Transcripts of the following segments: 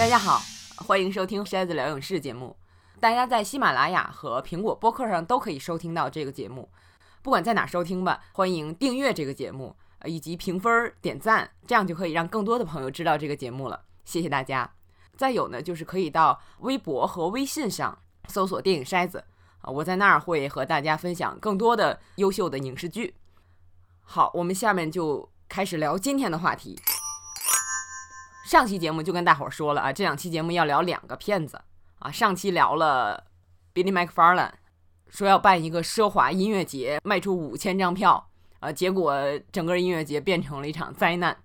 大家好，欢迎收听筛子聊影视节目。大家在喜马拉雅和苹果播客上都可以收听到这个节目，不管在哪收听吧，欢迎订阅这个节目，以及评分、点赞，这样就可以让更多的朋友知道这个节目了。谢谢大家。再有呢，就是可以到微博和微信上搜索“电影筛子”，啊，我在那儿会和大家分享更多的优秀的影视剧。好，我们下面就开始聊今天的话题。上期节目就跟大伙儿说了啊，这两期节目要聊两个片子啊。上期聊了 Billy McFarland 说要办一个奢华音乐节，卖出五千张票啊，结果整个音乐节变成了一场灾难。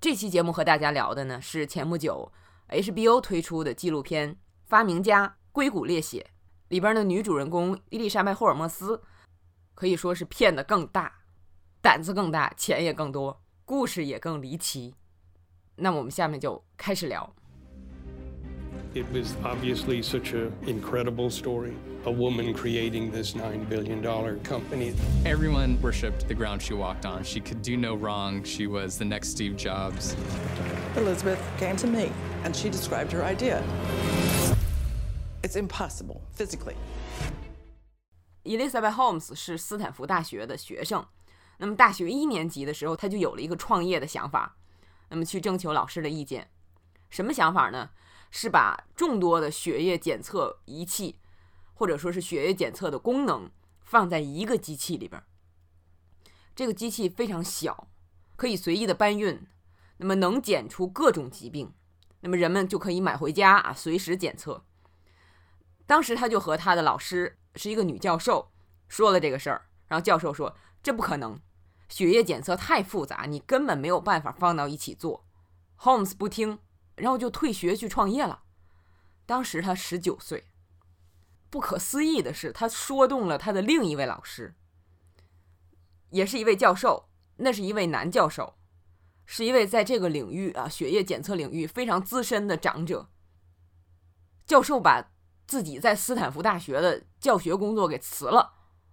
这期节目和大家聊的呢是前不久 HBO 推出的纪录片《发明家：硅谷猎血》里边的女主人公伊丽莎白·霍尔莫斯，可以说是骗得更大，胆子更大，钱也更多，故事也更离奇。那我们下面就开始聊。 It was obviously such an incredible story. A woman creating this $9 billion company. Everyone worshipped the ground she walked on. She could do no wrong. She was the next Steve Jobs. Elizabeth came to me and she described her idea. It's impossible physically. Elizabeth Holmes 是斯坦福大学的学生，那么大学一年级的时候，他就有了一个创业的想法， 那么去征求老师的意见。什么想法呢？是把众多的血液检测仪器，或者说是血液检测的功能，放在一个机器里边。这个机器非常小，可以随意的搬运，那么能检出各种疾病，那么人们就可以买回家啊，随时检测。当时他就和他的老师是一个女教授说了这个事儿，然后教授说这不可能，血液检测太复杂，你根本没有办法放到一起做。Holmes 不听。然后就退学去创业了。当时他十九岁。不可思议的是，他说动了他的另一位老师，也是一位教授，那是一位男教授，是一位在这个领域啊血液检测领域非常资深的长者。教授把自己在斯坦福大学的教学工作给辞了，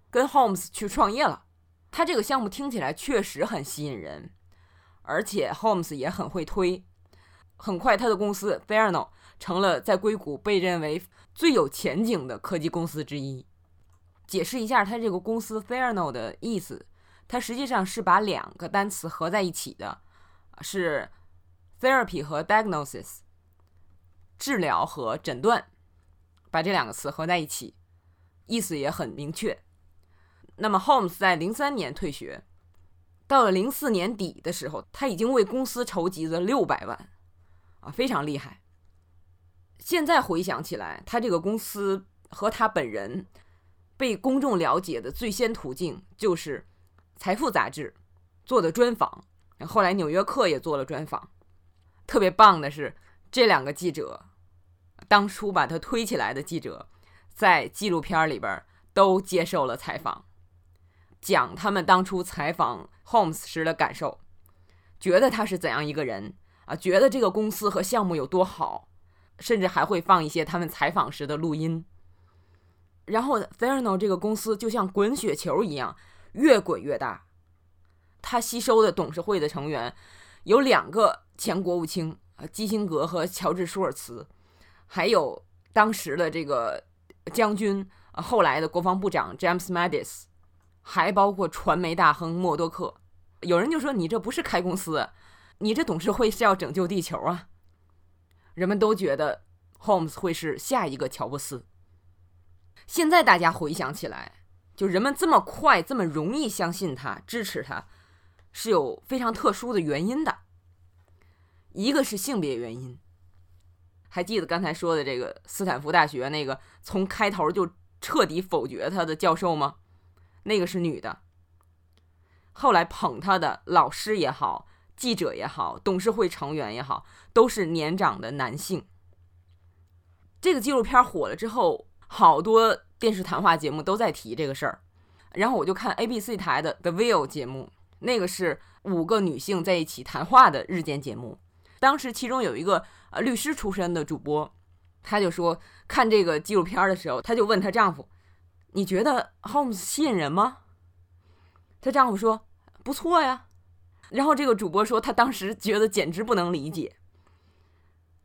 跟 Holmes 去创业了。他这个项目听起来确实很吸引人，而且 Holmes 也很会推。很快，他的公司 Theranos 成了在硅谷被认为最有前景的科技公司之一。解释一下，他这个公司 Theranos 的意思，它实际上是把两个单词合在一起的，是 therapy 和 diagnosis，治疗和诊断，把这两个词合在一起，意思也很明确。那么 Holmes 在零三年退学，到了零四年底的时候，他已经为公司筹集了六百万。啊，非常厉害。现在回想起来，他这个公司和他本人被公众了解的最先途径就是《财富》杂志做的专访，后来《纽约客》也做了专访。特别棒的是，这两个记者，当初把他推起来的记者，在纪录片里边都接受了采访，讲他们当初采访 Holmes 时的感受，觉得他是怎样一个人。啊，觉得这个公司和项目有多好，甚至还会放一些他们采访时的录音。然后 Theranos 这个公司就像滚雪球一样，越滚越大。他吸收的董事会的成员有两个前国务卿啊，基辛格和乔治舒尔茨，还有当时的这个将军啊，后来的国防部长 James Mattis，还包括传媒大亨默多克。有人就说：“你这不是开公司。”你这董事会是要拯救地球啊！人们都觉得 Holmes 会是下一个乔布斯。现在大家回想起来，就人们这么快、这么容易相信他、支持他，是有非常特殊的原因的。一个是性别原因，还记得刚才说的这个斯坦福大学那个从开头就彻底否决他的教授吗？那个是女的。后来捧他的老师也好。记者也好，董事会成员也好，都是年长的男性。这个纪录片火了之后，好多电视谈话节目都在提这个事儿。然后我就看 ABC 台的《The View》节目，那个是五个女性在一起谈话的日间节目。当时其中有一个呃律师出身的主播，她就说看这个纪录片的时候，她就问她丈夫：“你觉得 Holmes 吸引人吗？”她丈夫说：“不错呀。”然后这个主播说，他当时觉得简直不能理解。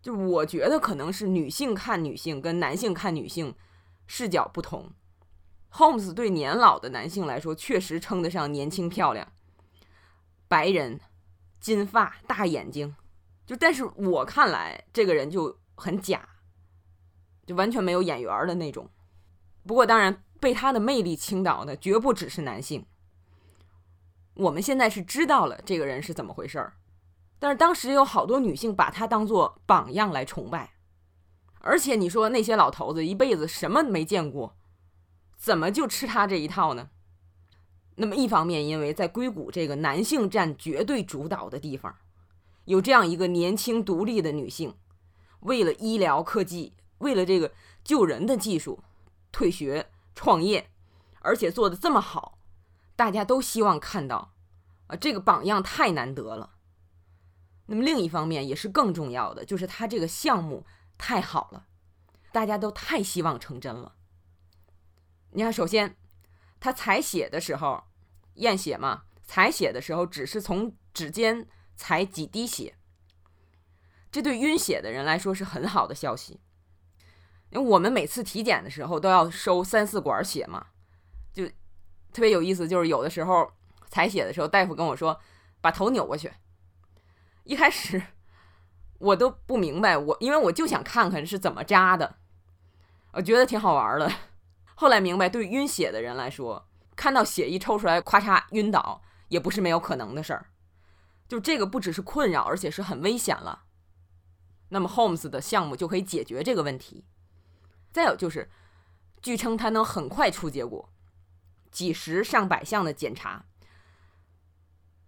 就我觉得可能是女性看女性跟男性看女性视角不同。Holmes 对年老的男性来说，确实称得上年轻漂亮，白人，金发，大眼睛，就但是我看来这个人就很假，就完全没有眼缘的那种。不过当然，被他的魅力倾倒的绝不只是男性。我们现在是知道了这个人是怎么回事儿，但是当时有好多女性把他当做榜样来崇拜，而且你说那些老头子一辈子什么没见过。怎么就吃他这一套呢？那么一方面，因为在硅谷这个男性占绝对主导的地方，有这样一个年轻独立的女性，为了医疗科技，为了这个救人的技术，退学创业，而且做的这么好，大家都希望看到，啊，这个榜样太难得了。那么另一方面，也是更重要的，就是他这个项目太好了，大家都太希望成真了。你看，首先，他采血的时候，验血嘛，采血的时候只是从指尖采几滴血，这对晕血的人来说是很好的消息。因为我们每次体检的时候都要收三四管血嘛，就特别有意思。就是有的时候采血的时候，大夫跟我说把头扭过去。一开始我都不明白，我因为我就想看看是怎么扎的，我觉得挺好玩的。后来明白，对晕血的人来说，看到血一抽出来，咔嚓晕倒也不是没有可能的事儿。就这个不只是困扰，而且是很危险了。那么 Holmes 的项目就可以解决这个问题。再有就是，据称他能很快出结果，几十上百项的检查，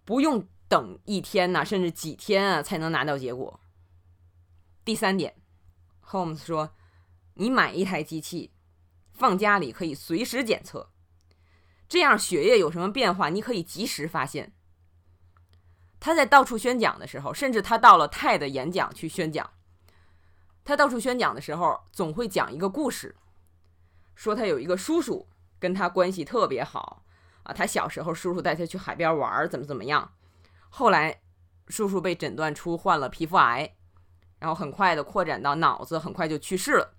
不用等一天呐，甚至几天啊才能拿到结果。第三点，Holmes 说：“你买一台机器。”放家里可以随时检测，这样血液有什么变化，你可以及时发现。他在到处宣讲的时候，甚至他到了泰的演讲去宣讲，他到处宣讲的时候，总会讲一个故事，说他有一个叔叔跟他关系特别好啊，他小时候叔叔带他去海边玩，怎么怎么样，后来叔叔被诊断出患了皮肤癌，然后很快的扩展到脑子，很快就去世了。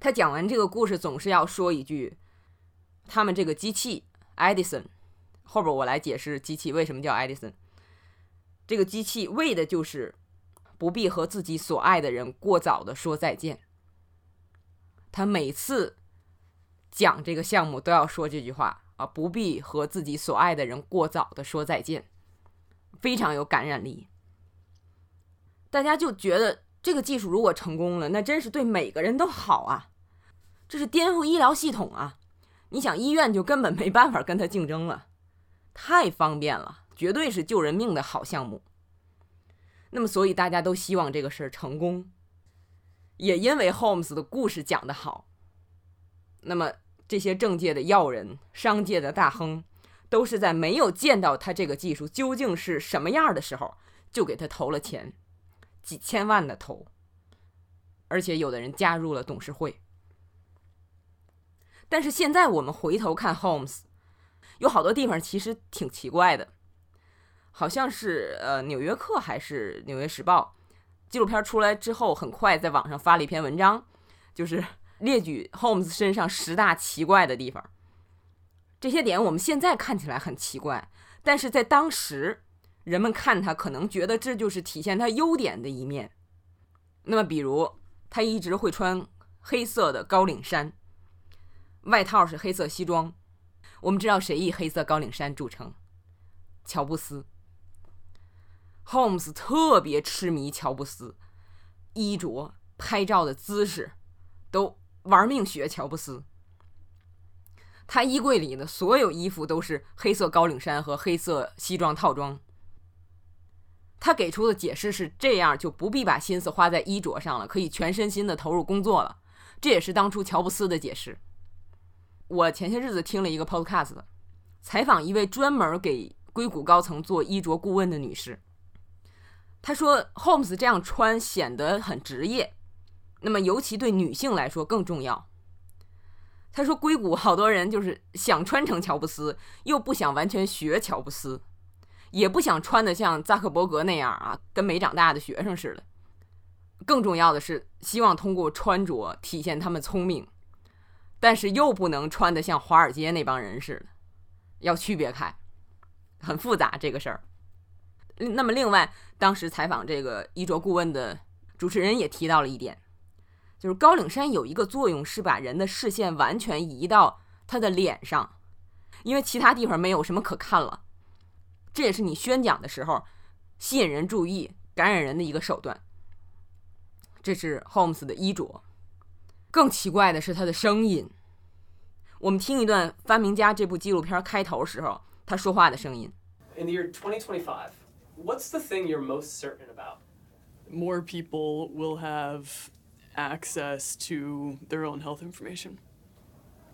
他讲完这个故事，总是要说一句：“他们这个机器，Edison。”后边我来解释机器为什么叫 Edison。这个机器为的就是不必和自己所爱的人过早的说再见。他每次讲这个项目都要说这句话啊，不必和自己所爱的人过早的说再见，非常有感染力。大家就觉得这个技术如果成功了，那真是对每个人都好啊。这是颠覆医疗系统啊！你想，医院就根本没办法跟他竞争了，太方便了，绝对是救人命的好项目。那么，所以大家都希望这个事儿成功，也因为 Holmes 的故事讲得好。那么，这些政界的要人、商界的大亨，都是在没有见到他这个技术究竟是什么样的时候，就给他投了钱，几千万的投，而且有的人加入了董事会。但是现在我们回头看 Holmes，有好多地方其实挺奇怪的，好像是呃《纽约客》还是《纽约时报》纪录片出来之后，很快在网上发了一篇文章，就是 列举 Holmes 身上十大奇怪的地方。这些点我们现在看起来很奇怪，但是在当时人们看他可能觉得这就是体现他优点的一面。那么，比如他一直会穿黑色的高领衫。外套是黑色西装，我们知道谁以黑色高领衫著称？乔布斯。Holmes 特别痴迷乔布斯，衣着、拍照的姿势，都玩命学乔布斯。他衣柜里的所有衣服都是黑色高领衫和黑色西装套装。他给出的解释是：这样就不必把心思花在衣着上了，可以全身心的投入工作了。这也是当初乔布斯的解释。我前些日子听了一个 podcast，采访一位专门给硅谷高层做衣着顾问的女士。他说，Holmes 这样穿显得很职业，那么尤其对女性来说更重要。他说，硅谷好多人就是想穿成乔布斯，又不想完全学乔布斯，也不想穿的像扎克伯格那样啊，跟没长大的学生似的，更重要的是希望通过穿着体现他们聪明，但是又不能穿得像华尔街那帮人似的，要区别开，很复杂这个事儿。那么另外，当时采访这个衣着顾问的主持人也提到了一点，就是高领衫有一个作用是把人的视线完全移到他的脸上，因为其他地方没有什么可看了。这也是你宣讲的时候吸引人注意、感染人的一个手段。这是 Holmes 的衣着，更奇怪的是他的声音。我们听一段《发明家》这部纪录片开头时候他说话的声音。In the year 2025, what's the thing you're most certain about? more people will have access to their own health information.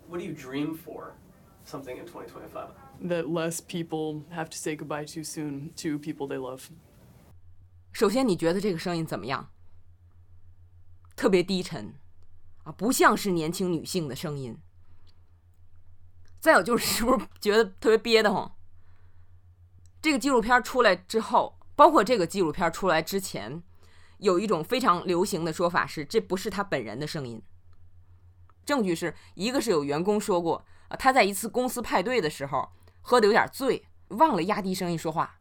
What do you dream for? Something in 2025. That less people have to say goodbye too soon to people they love. 首先，你觉得这个声音怎么样？特别低沉啊，不像是年轻女性的声音。再有就是，是不是觉得特别憋得慌？ 这个纪录片出来之后，包括这个纪录片出来之前，有一种非常流行的说法是，这不是他本人的声音。证据是一个是有员工说过，啊，他在一次公司派对的时候喝的有点醉，忘了压低声音说话。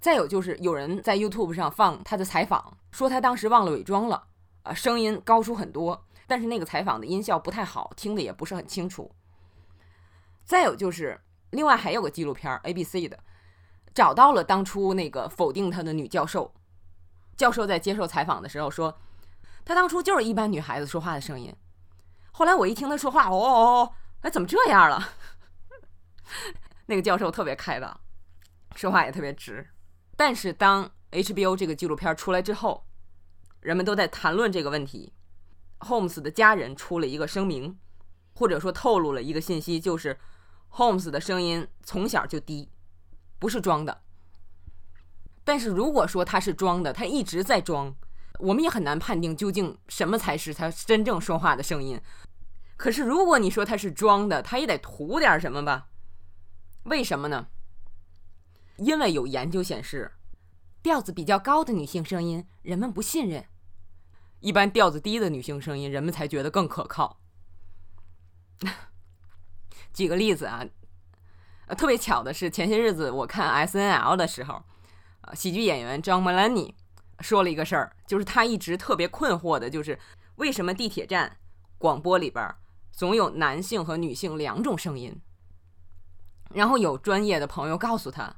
再有就是有人在 YouTube 上放他的采访，说他当时忘了伪装了，啊，声音高出很多，但是那个采访的音效不太好，听的也不是很清楚。再有就是，另外还有个纪录片 ABC 的，找到了当初那个否定他的女教授。教授在接受采访的时候说，他当初就是一般女孩子说话的声音。后来我一听他说话，哦哦哦，哎，怎么这样了？那个教授特别开朗，说话也特别直。但是当 HBO 这个纪录片出来之后，人们都在谈论这个问题。Holmes 的家人出了一个声明，或者说透露了一个信息，就是 Holmes 的声音从小就低，不是装的。但是如果说他是装的，他一直在装，我们也很难判定究竟什么才是他真正说话的声音。可是如果你说他是装的，他也得图点什么吧？为什么呢？因为有研究显示，调子比较高的女性声音人们不信任，一般调子低的女性声音人们才觉得更可靠。举个例子啊，特别巧的是，前些日子我看 S N L 的时候，呃，喜剧演员 John Mulaney 说了一个事儿，就是他一直特别困惑的，就是为什么地铁站广播里边总有男性和女性两种声音。然后有专业的朋友告诉他，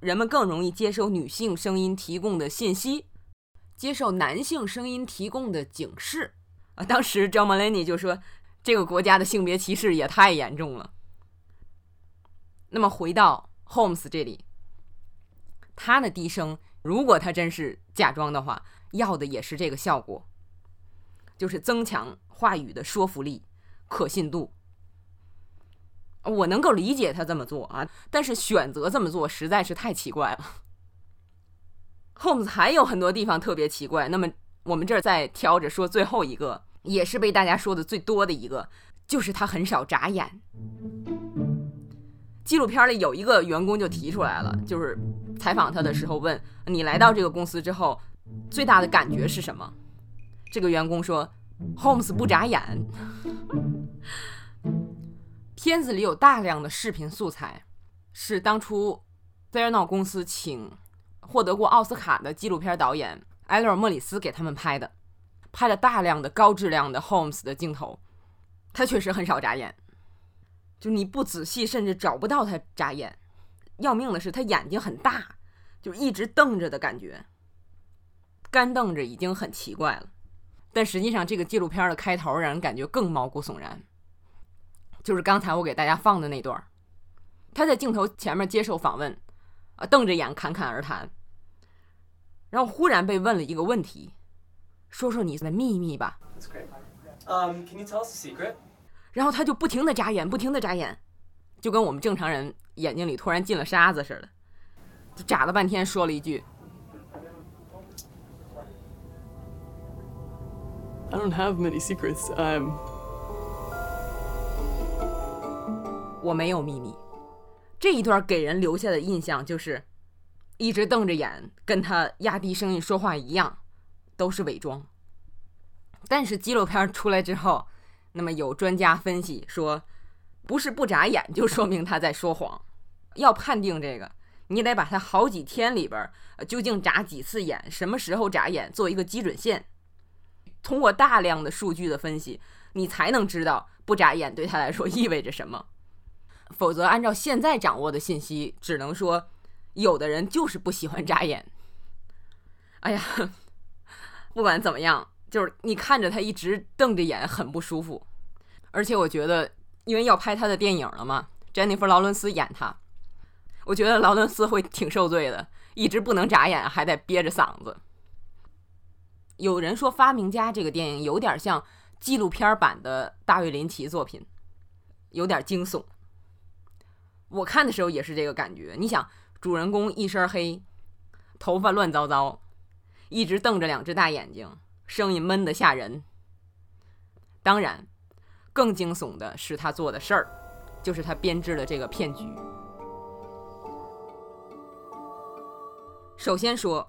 人们更容易接收女性声音提供的信息，接受男性声音提供的警示。啊，当时 John Mulaney 就说，这个国家的性别歧视也太严重了。那么回到 Holmes 这里，他的低声，如果他真是假装的话，要的也是这个效果，就是增强话语的说服力、可信度。我能够理解他这么做啊，但是选择这么做实在是太奇怪了。Holmes 还有很多地方特别奇怪，那么我们这儿再挑着说最后一个，也是被大家说的最多的一个，就是他很少眨眼。纪录片里有一个员工就提出来了，就是采访他的时候问你来到这个公司之后最大的感觉是什么？这个员工说，Holmes 不眨眼。片子里有大量的视频素材，是当初 t h e r n o 公司请获得过奥斯卡的纪录片导演埃勒·莫里斯给他们拍的，拍了大量的高质量的 Holmes 的镜头。他确实很少眨眼，就你不仔细甚至找不到他眨眼。要命的是他眼睛很大，就一直瞪着的感觉，干瞪着已经很奇怪了。但实际上，这个纪录片的开头让人感觉更毛骨悚然。就是刚才我给大家放的那段，他在镜头前面接受访问，啊，瞪着眼侃侃而谈，然后忽然被问了一个问题，说说你的秘密吧。That's great. Can you tell us a secret? 然后他就不停的眨眼，不停的眨眼，就跟我们正常人眼睛里突然进了沙子似的，就眨了半天，说了一句 I don't have many secrets. I'm…… 我没有秘密。这一段给人留下的印象就是，一直瞪着眼，跟他压低声音说话一样，都是伪装。但是纪录片出来之后，那么有专家分析说，不是不眨眼就说明他在说谎。要判定这个，你得把他好几天里边究竟眨几次眼，什么时候眨眼做一个基准线。通过大量的数据的分析，你才能知道不眨眼对他来说意味着什么。否则，按照现在掌握的信息，只能说有的人就是不喜欢眨眼。哎呀，不管怎么样，就是你看着他一直瞪着眼，很不舒服。而且我觉得，因为要拍他的电影了嘛，詹妮弗·劳伦斯演他，我觉得劳伦斯会挺受罪的，一直不能眨眼，还得憋着嗓子。有人说，《发明家》这个电影有点像纪录片版的大卫·林奇作品，有点惊悚。我看的时候也是这个感觉。你想，主人公一身黑，头发乱糟糟，一直瞪着两只大眼睛，声音闷得吓人。当然，更惊悚的是他做的事儿，就是他编织的这个骗局。首先说，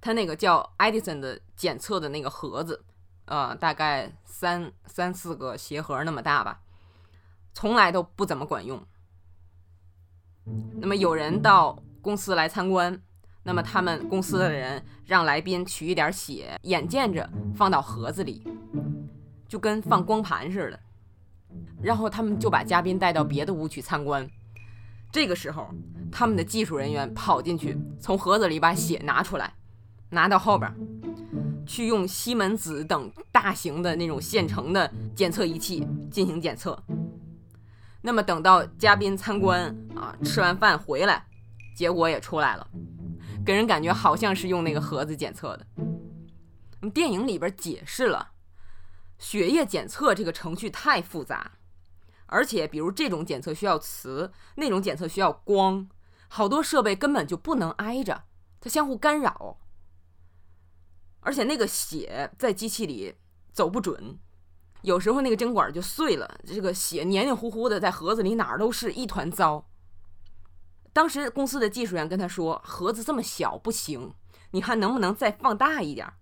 他那个叫 Edison 的检测的那个盒子，呃，大概三三四个鞋盒那么大吧，从来都不怎么管用。那么有人到公司来参观，那么他们公司的人让来宾取一点血，眼见着放到盒子里，就跟放光盘似的。然后他们就把嘉宾带到别的屋去参观。这个时候，他们的技术人员跑进去，从盒子里把血拿出来，拿到后边，去用西门子等大型的那种现成的检测仪器进行检测。那么等到嘉宾参观啊，吃完饭回来，结果也出来了，给人感觉好像是用那个盒子检测的。那么电影里边解释了，血液检测这个程序太复杂，而且比如这种检测需要磁，那种检测需要光，好多设备根本就不能挨着，它相互干扰，而且那个血在机器里走不准。有时候那个针管就碎了，这个血黏黏糊糊的在盒子里哪儿都是一团糟。当时公司的技术员跟他说：“盒子这么小不行，你看能不能再放大一点？”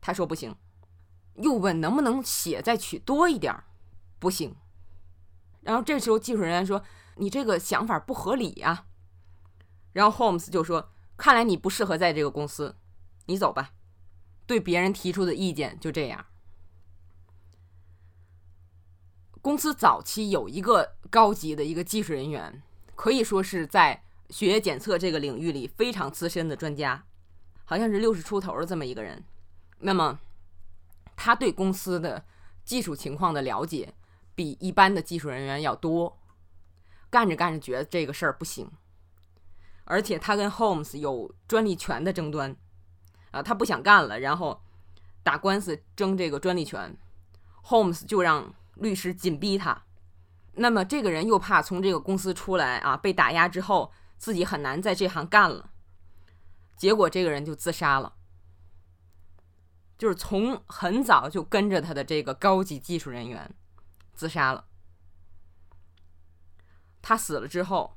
他说不行。又问能不能血再取多一点？不行。然后这时候技术人员说：“你这个想法不合理呀。”然后 Holmes 就说：“看来你不适合在这个公司，你走吧。”对别人提出的意见就这样。公司早期有一个高级的一个技术人员，可以说是在血液检测这个领域里非常资深的专家，好像是六十出头的这么一个人。那么，他对公司的技术情况的了解比一般的技术人员要多。干着干着觉得这个事儿不行，而且他跟 Holmes 有专利权的争端，啊，他不想干了，然后打官司争这个专利权，Holmes 就让。律师紧逼他，那么这个人又怕从这个公司出来啊，被打压之后自己很难在这行干了，结果这个人就自杀了，就是从很早就跟着他的这个高级技术人员自杀了。他死了之后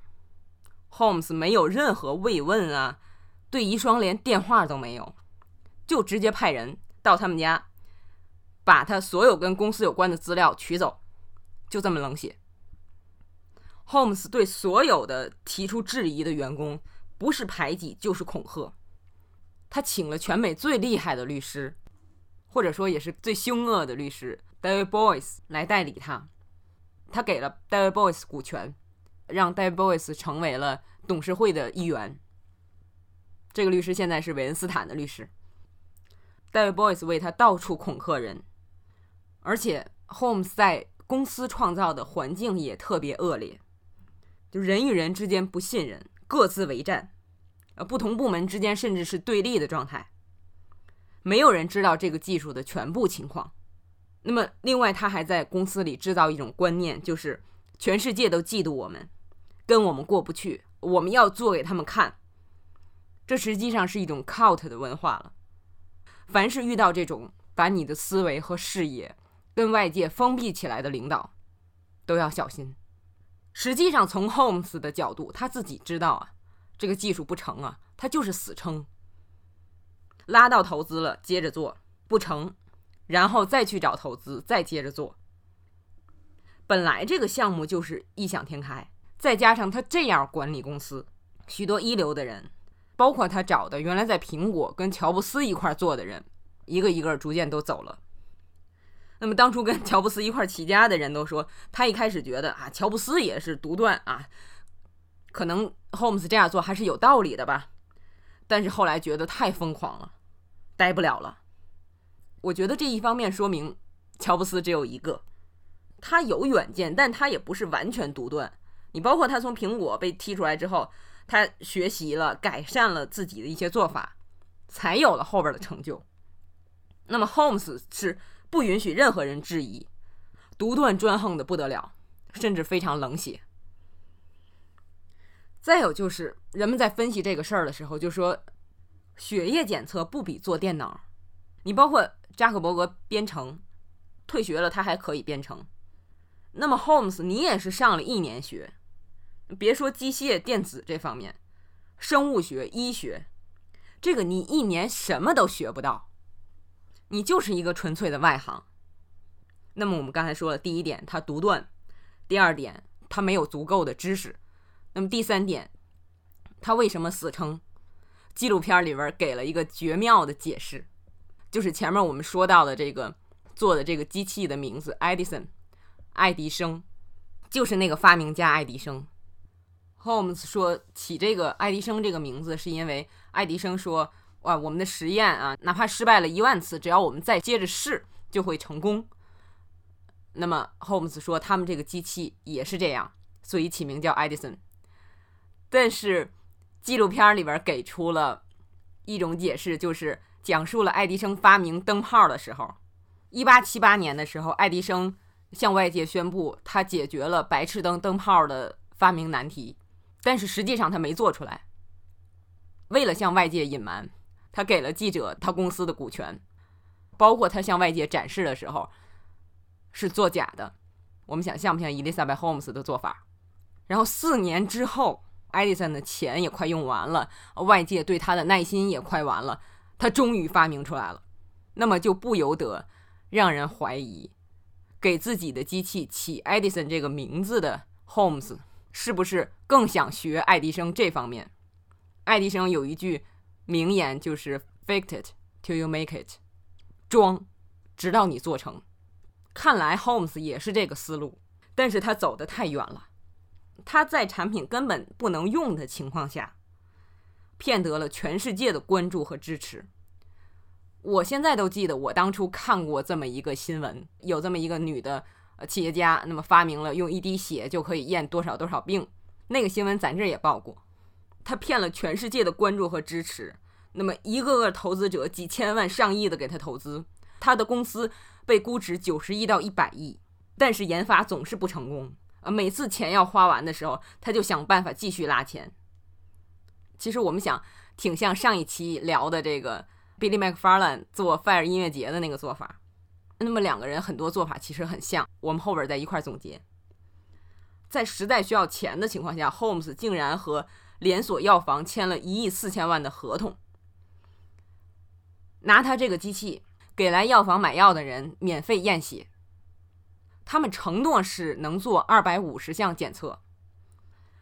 ，Holmes 没有任何慰问啊，对遗孀连电话都没有，就直接派人到他们家。把他所有跟公司有关的资料取走，就这么冷血。Holmes 对所有的提出质疑的员工，不是排挤就是恐吓。他请了全美最厉害的律师，或者说也是最凶恶的律师 David Boyce 来代理他。他给了 David Boyce 股权，让 David Boyce 成为了董事会的一员。这个律师现在是韦恩斯坦的律师。David Boyce 为他到处恐吓人。而且，Holmes 在公司创造的环境也特别恶劣，就人与人之间不信任，各自为战，呃，不同部门之间甚至是对立的状态，没有人知道这个技术的全部情况。那么，另外他还在公司里制造一种观念，就是全世界都嫉妒我们，跟我们过不去，我们要做给他们看。这实际上是一种 cult 的文化了。凡是遇到这种把你的思维和视野，跟外界封闭起来的领导都要小心。实际上，从 Holmes 的角度，他自己知道啊，这个技术不成啊，他就是死撑。拉到投资了，接着做不成，然后再去找投资，再接着做。本来这个项目就是异想天开，再加上他这样管理公司，许多一流的人，包括他找的原来在苹果跟乔布斯一块做的人，一个一个逐渐都走了。那么当初跟乔布斯一块起家的人都说，他一开始觉得啊，乔布斯也是独断啊，可能 Holmes 这样做还是有道理的吧。但是后来觉得太疯狂了，待不了了。我觉得这一方面说明乔布斯只有一个，他有远见，但他也不是完全独断。你包括他从苹果被踢出来之后，他学习了、改善了自己的一些做法，才有了后边的成就。那么 Holmes 是。不允许任何人质疑，独断专横的不得了，甚至非常冷血。再有就是，人们在分析这个事儿的时候，就说血液检测不比做电脑。你包括扎克伯格编程，退学了他还可以编程。那么 Holmes，你也是上了一年学，别说机械电子这方面，生物学、医学，这个你一年什么都学不到。你就是一个纯粹的外行。那么我们刚才说了，第一点他独断，第二点他没有足够的知识，那么第三点他为什么死撑？纪录片里边给了一个绝妙的解释，就是前面我们说到的这个做的这个机器的名字，Edison，爱迪生，就是那个发明家爱迪生。Holmes 说起这个爱迪生这个名字，是因为爱迪生说。哇，我们的实验啊，哪怕失败了一万次，只要我们再接着试，就会成功。那么，Holmes 说他们这个机器也是这样，所以起名叫 Edison。但是，纪录片里边给出了一种解释，就是讲述了爱迪生发明灯泡的时候，一八七八年的时候，爱迪生向外界宣布他解决了白炽灯灯泡的发明难题，但是实际上他没做出来，为了向外界隐瞒。他给了记者他公司的股权，包括他向外界展示的时候是作假的。我们想像不像伊丽莎白·霍姆斯的做法？然后四年之后，爱迪生的钱也快用完了，外界对他的耐心也快完了，他终于发明出来了。那么就不由得让人怀疑，给自己的机器起爱迪生这个名字的 Holmes 是不是更想学爱迪生这方面？爱迪生有一句。名言就是 “fake it till you make it”，装，直到你做成。看来 Holmes 也是这个思路，但是他走得太远了。他在产品根本不能用的情况下，骗得了全世界的关注和支持。我现在都记得，我当初看过这么一个新闻，有这么一个女的呃企业家，那么发明了用一滴血就可以验多少多少病。那个新闻咱这也报过。他骗了全世界的关注和支持，那么一个个投资者几千万、上亿的给他投资，他的公司被估值九十亿到一百亿，但是研发总是不成功啊！每次钱要花完的时候，他就想办法继续拉钱。其实我们想，挺像上一期聊的这个 Billy McFarland 做 Fire 音乐节的那个做法。那么两个人很多做法其实很像，我们后边再一块总结。在实在需要钱的情况下，Holmes 竟然和连锁药房签了一亿四千万的合同，拿他这个机器给来药房买药的人免费验血。他们承诺是能做二百五十项检测，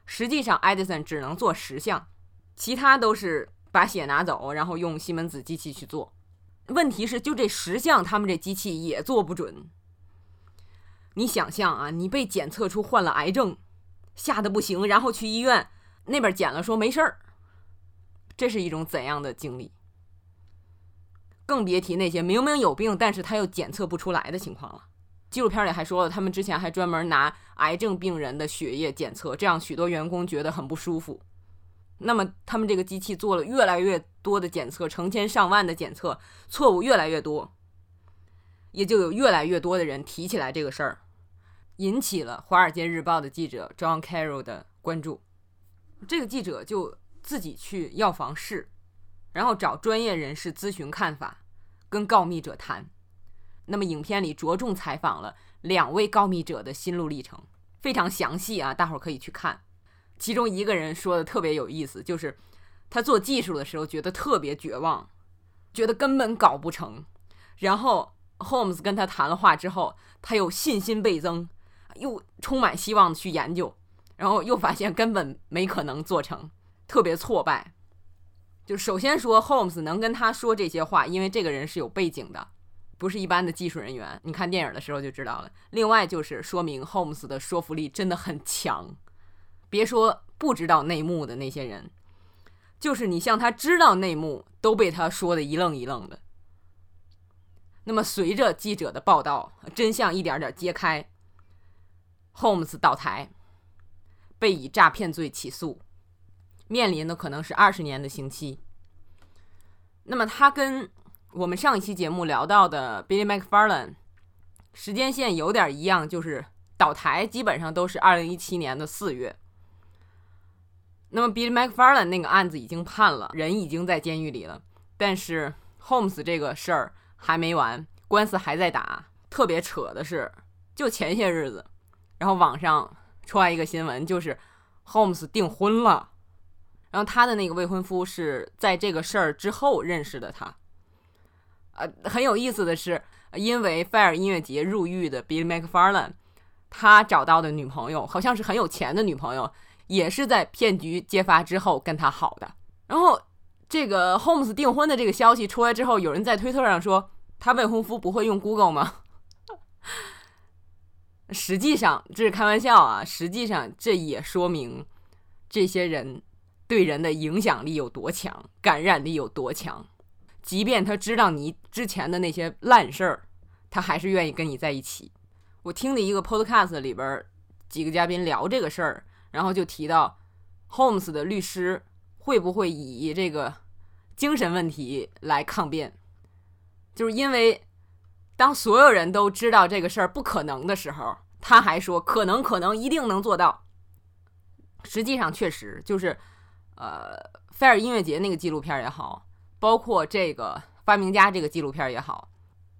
实际上 Edison 只能做十项，其他都是把血拿走，然后用西门子机器去做。问题是，就这十项，他们这机器也做不准。你想象啊，你被检测出患了癌症，吓得不行，然后去医院。那边检了说没事儿，这是一种怎样的经历？更别提那些明明有病，但是他又检测不出来的情况了。纪录片里还说了，他们之前还专门拿癌症病人的血液检测，这样许多员工觉得很不舒服。那么他们这个机器做了越来越多的检测，成千上万的检测，错误越来越多，也就有越来越多的人提起来这个事儿，引起了《华尔街日报》的记者 John Carroll 的关注。这个记者就自己去药房试，然后找专业人士咨询看法，跟告密者谈。那么影片里着重采访了两位告密者的心路历程，非常详细啊，大伙儿可以去看。其中一个人说的特别有意思，就是他做技术的时候觉得特别绝望，觉得根本搞不成。然后 Holmes 跟他谈了话之后，他又信心倍增，又充满希望的去研究，然后又发现根本没可能做成，特别挫败。就首先说，Holmes 能跟他说这些话，因为这个人是有背景的，不是一般的技术人员。你看电影的时候就知道了。另外就是说明 Holmes 的说服力真的很强，别说不知道内幕的那些人，就是你像他知道内幕，都被他说的一愣一愣的。那么随着记者的报道，真相一点点揭开，Holmes 倒台，被以诈骗罪起诉。面临的可能是二十年的刑期。那么他跟我们上一期节目聊到的 Billy McFarland 时间线有点一样，就是倒台基本上都是二零一七年的四月。那么 Billy McFarland 那个案子已经判了，人已经在监狱里了，但是 Holmes 这个事儿还没完，官司还在打。特别扯的是，就前些日子，然后网上出来一个新闻，就是 Holmes 订婚了。然后他的那个未婚夫是在这个事儿之后认识的他。呃，很有意思的是，因为 Fire 音乐节入狱的 Billy McFarland，他找到的女朋友好像是很有钱的女朋友，也是在骗局揭发之后跟他好的。然后这个 Holmes 订婚的这个消息出来之后，有人在推特上说，他未婚夫不会用 Google 吗？实际上这是开玩笑啊，实际上这也说明这些人。对人的影响力有多强，感染力有多强？即便他知道你之前的那些烂事儿，他还是愿意跟你在一起。我听的一个 podcast 里边，几个嘉宾聊这个事儿，然后就提到 Holmes 的律师会不会以这个精神问题来抗辩，就是因为当所有人都知道这个事儿不可能的时候，他还说可能，可能，一定能做到。实际上，确实就是。呃，菲尔音乐节那个纪录片也好，包括这个发明家这个纪录片也好，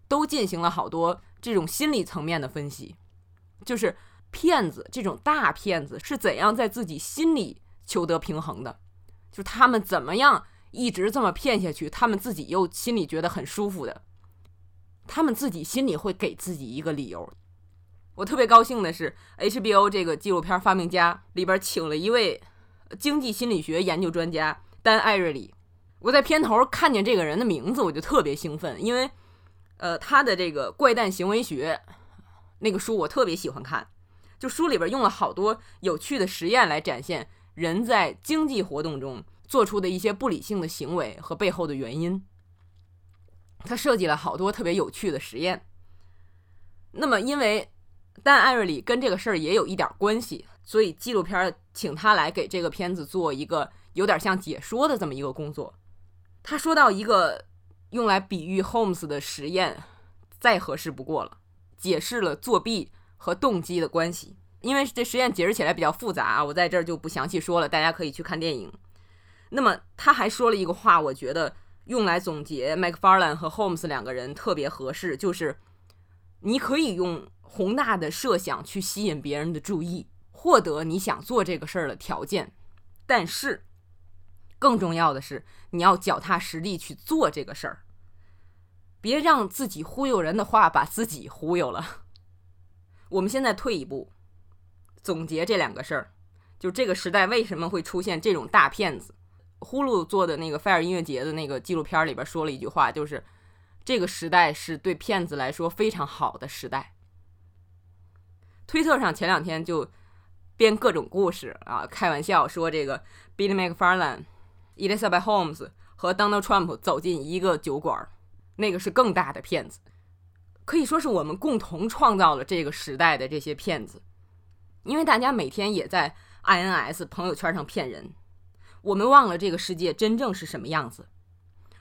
都进行了好多这种心理层面的分析，就是骗子这种大骗子是怎样在自己心里求得平衡的，就他们怎么样一直这么骗下去，他们自己又心里觉得很舒服的，他们自己心里会给自己一个理由。我特别高兴的是，HBO 这个纪录片《发明家》里边请了一位。经济心理学研究专家丹·艾瑞里，我在片头看见这个人的名字，我就特别兴奋，因为，呃，他的这个《怪诞行为学》那个书我特别喜欢看，就书里边用了好多有趣的实验来展现人在经济活动中做出的一些不理性的行为和背后的原因。他设计了好多特别有趣的实验。那么，因为丹·艾瑞里跟这个事儿也有一点关系。所以纪录片请他来给这个片子做一个有点像解说的这么一个工作。他说到一个用来比喻 Holmes 的实验，再合适不过了，解释了作弊和动机的关系。因为这实验解释起来比较复杂啊，我在这儿就不详细说了，大家可以去看电影。那么他还说了一个话，我觉得用来总结 McFarlane 和 Holmes 两个人特别合适，就是你可以用宏大的设想去吸引别人的注意。获得你想做这个事儿的条件，但是更重要的是，你要脚踏实地去做这个事儿，别让自己忽悠人的话把自己忽悠了。我们现在退一步，总结这两个事儿，就这个时代为什么会出现这种大骗子？呼噜做的那个菲尔音乐节的那个纪录片里边说了一句话，就是这个时代是对骗子来说非常好的时代。推特上前两天就。编各种故事啊，开玩笑说这个 Billy McFarland、Elizabeth Holmes 和 Donald Trump 走进一个酒馆，那个是更大的骗子，可以说是我们共同创造了这个时代的这些骗子，因为大家每天也在 INS 朋友圈上骗人，我们忘了这个世界真正是什么样子，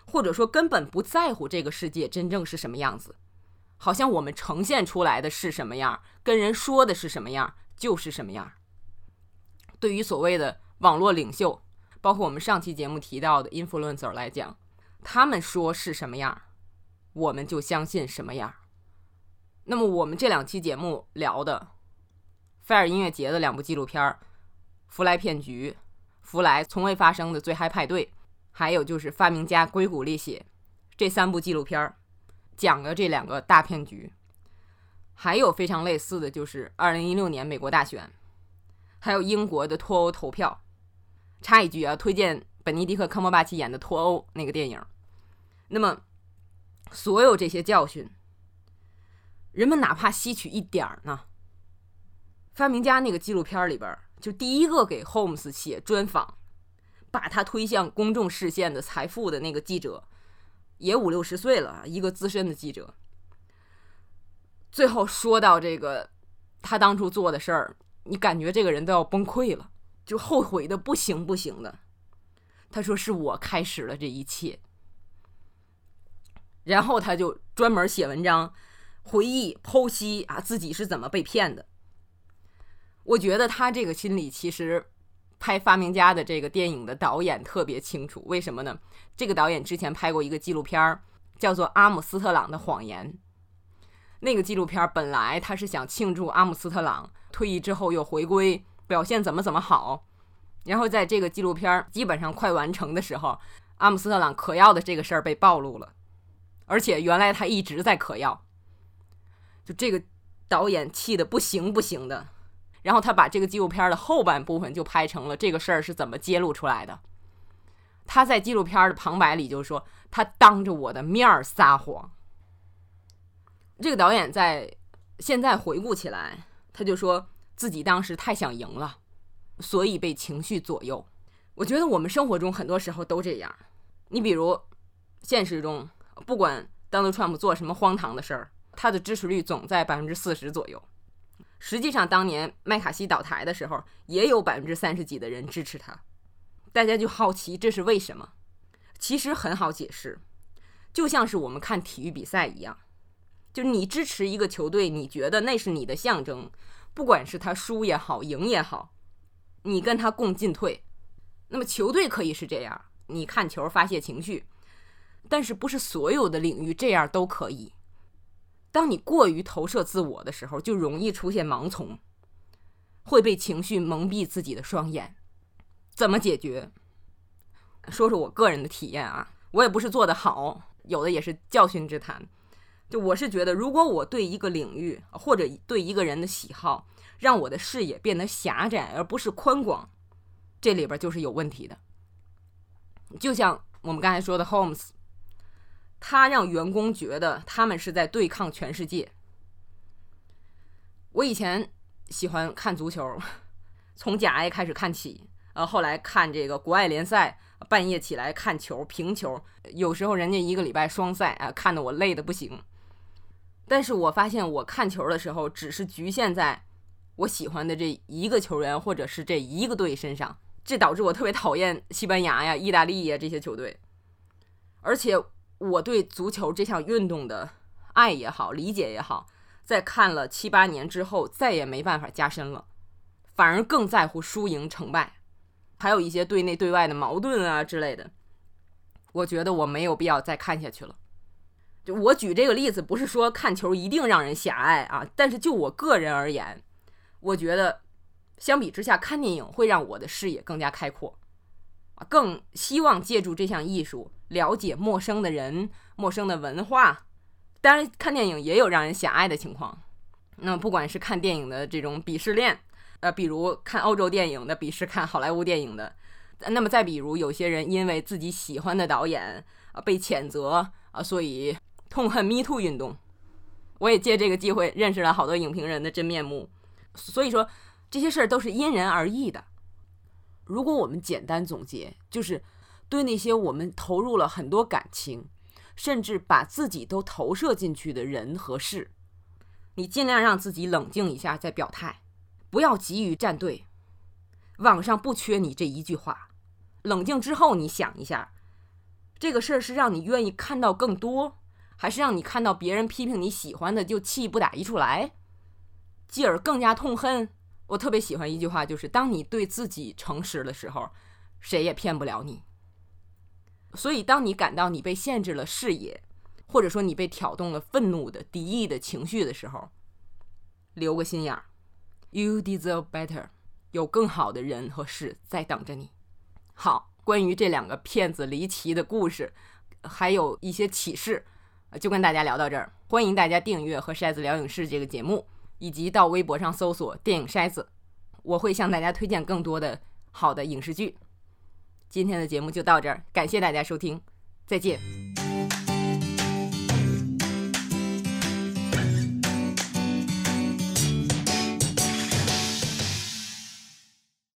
或者说根本不在乎这个世界真正是什么样子，好像我们呈现出来的是什么样，跟人说的是什么样就是什么样。对于所谓的网络领袖，包括我们上期节目提到的 influencer 来讲，他们说是什么样，我们就相信什么样。那么我们这两期节目聊的菲尔音乐节的两部纪录片《弗莱骗局》《弗莱从未发生的最嗨派对》，还有就是发明家硅谷历险这三部纪录片儿讲了这两个大骗局。还有非常类似的就是2016年美国大选，还有英国的脱欧投票。插一句啊，推荐本尼迪克·康伯巴奇演的《脱欧》那个电影。那么，所有这些教训，人们哪怕吸取一点儿呢？发明家那个纪录片里边儿，就第一个给 Holmes 写专访，把他推向公众视线的财富的那个记者，也五六十岁了，一个资深的记者。最后说到这个他当初做的事儿，你感觉这个人都要崩溃了，就后悔的不行不行的。他说：“是我开始了这一切。”然后他就专门写文章，回忆剖析啊自己是怎么被骗的。我觉得他这个心理其实拍《发明家》的这个电影的导演特别清楚，为什么呢？这个导演之前拍过一个纪录片儿，叫做《阿姆斯特朗的谎言》。那个纪录片本来他是想庆祝阿姆斯特朗退役之后又回归，表现怎么怎么好。然后在这个纪录片基本上快完成的时候，阿姆斯特朗嗑药的这个事儿被暴露了。而且原来他一直在嗑药，就这个导演气的不行不行的，然后他把这个纪录片的后半部分就拍成了这个事儿是怎么揭露出来的。他在纪录片的旁白里就说：“他当着我的面儿撒谎。”这个导演在现在回顾起来，他就说自己当时太想赢了，所以被情绪左右。我觉得我们生活中很多时候都这样。你比如现实中。不管 Donald Trump 做什么荒唐的事儿，他的支持率总在百分之四十左右。实际上，当年麦卡锡倒台的时候，也有百分之三十几的人支持他。大家就好奇这是为什么？其实很好解释，就像是我们看体育比赛一样，就你支持一个球队，你觉得那是你的象征，不管是他输也好，赢也好，你跟他共进退。那么球队可以是这样，你看球发泄情绪。但是不是所有的领域这样都可以？当你过于投射自我的时候，就容易出现盲从，会被情绪蒙蔽自己的双眼。怎么解决？说说我个人的体验啊，我也不是做得好，有的也是教训之谈。就我是觉得，如果我对一个领域或者对一个人的喜好，让我的视野变得狭窄而不是宽广，这里边就是有问题的。就像我们刚才说的，Holmes。他让员工觉得他们是在对抗全世界。我以前喜欢看足球，从甲 A 开始看起，呃，后来看这个国外联赛，半夜起来看球评球，有时候人家一个礼拜双赛啊，看得我累得不行。但是我发现我看球的时候，只是局限在我喜欢的这一个球员或者是这一个队身上，这导致我特别讨厌西班牙呀、意大利呀这些球队，而且。我对足球这项运动的爱也好，理解也好，在看了七八年之后，再也没办法加深了，反而更在乎输赢成败，还有一些对内对外的矛盾啊之类的。我觉得我没有必要再看下去了。就我举这个例子，不是说看球一定让人狭隘啊，但是就我个人而言，我觉得相比之下，看电影会让我的视野更加开阔，啊，更希望借助这项艺术。了解陌生的人、陌生的文化，当然看电影也有让人狭隘的情况。那么不管是看电影的这种鄙视链，呃，比如看欧洲电影的鄙视看好莱坞电影的，那么再比如有些人因为自己喜欢的导演啊被谴责啊，所以痛恨 Me Too 运动。我也借这个机会认识了好多影评人的真面目。所以说这些事儿都是因人而异的。如果我们简单总结，就是。对那些我们投入了很多感情，甚至把自己都投射进去的人和事，你尽量让自己冷静一下再表态，不要急于站队。网上不缺你这一句话。冷静之后，你想一下，这个事儿是让你愿意看到更多，还是让你看到别人批评你喜欢的就气不打一处来，继而更加痛恨？我特别喜欢一句话，就是当你对自己诚实的时候，谁也骗不了你。所以当你感到你被限制了视野或者说你被挑动了愤怒的敌意的情绪的时候留个心眼儿 you deserve better 有更好的人和事在等着你。好关于这两个骗子离奇的故事还有一些启示就跟大家聊到这儿。欢迎大家订阅和筛子聊影视这个节目以及到微博上搜索电影筛子。我会向大家推荐更多的好的影视剧。今天的节目就到这儿感谢大家收听再见。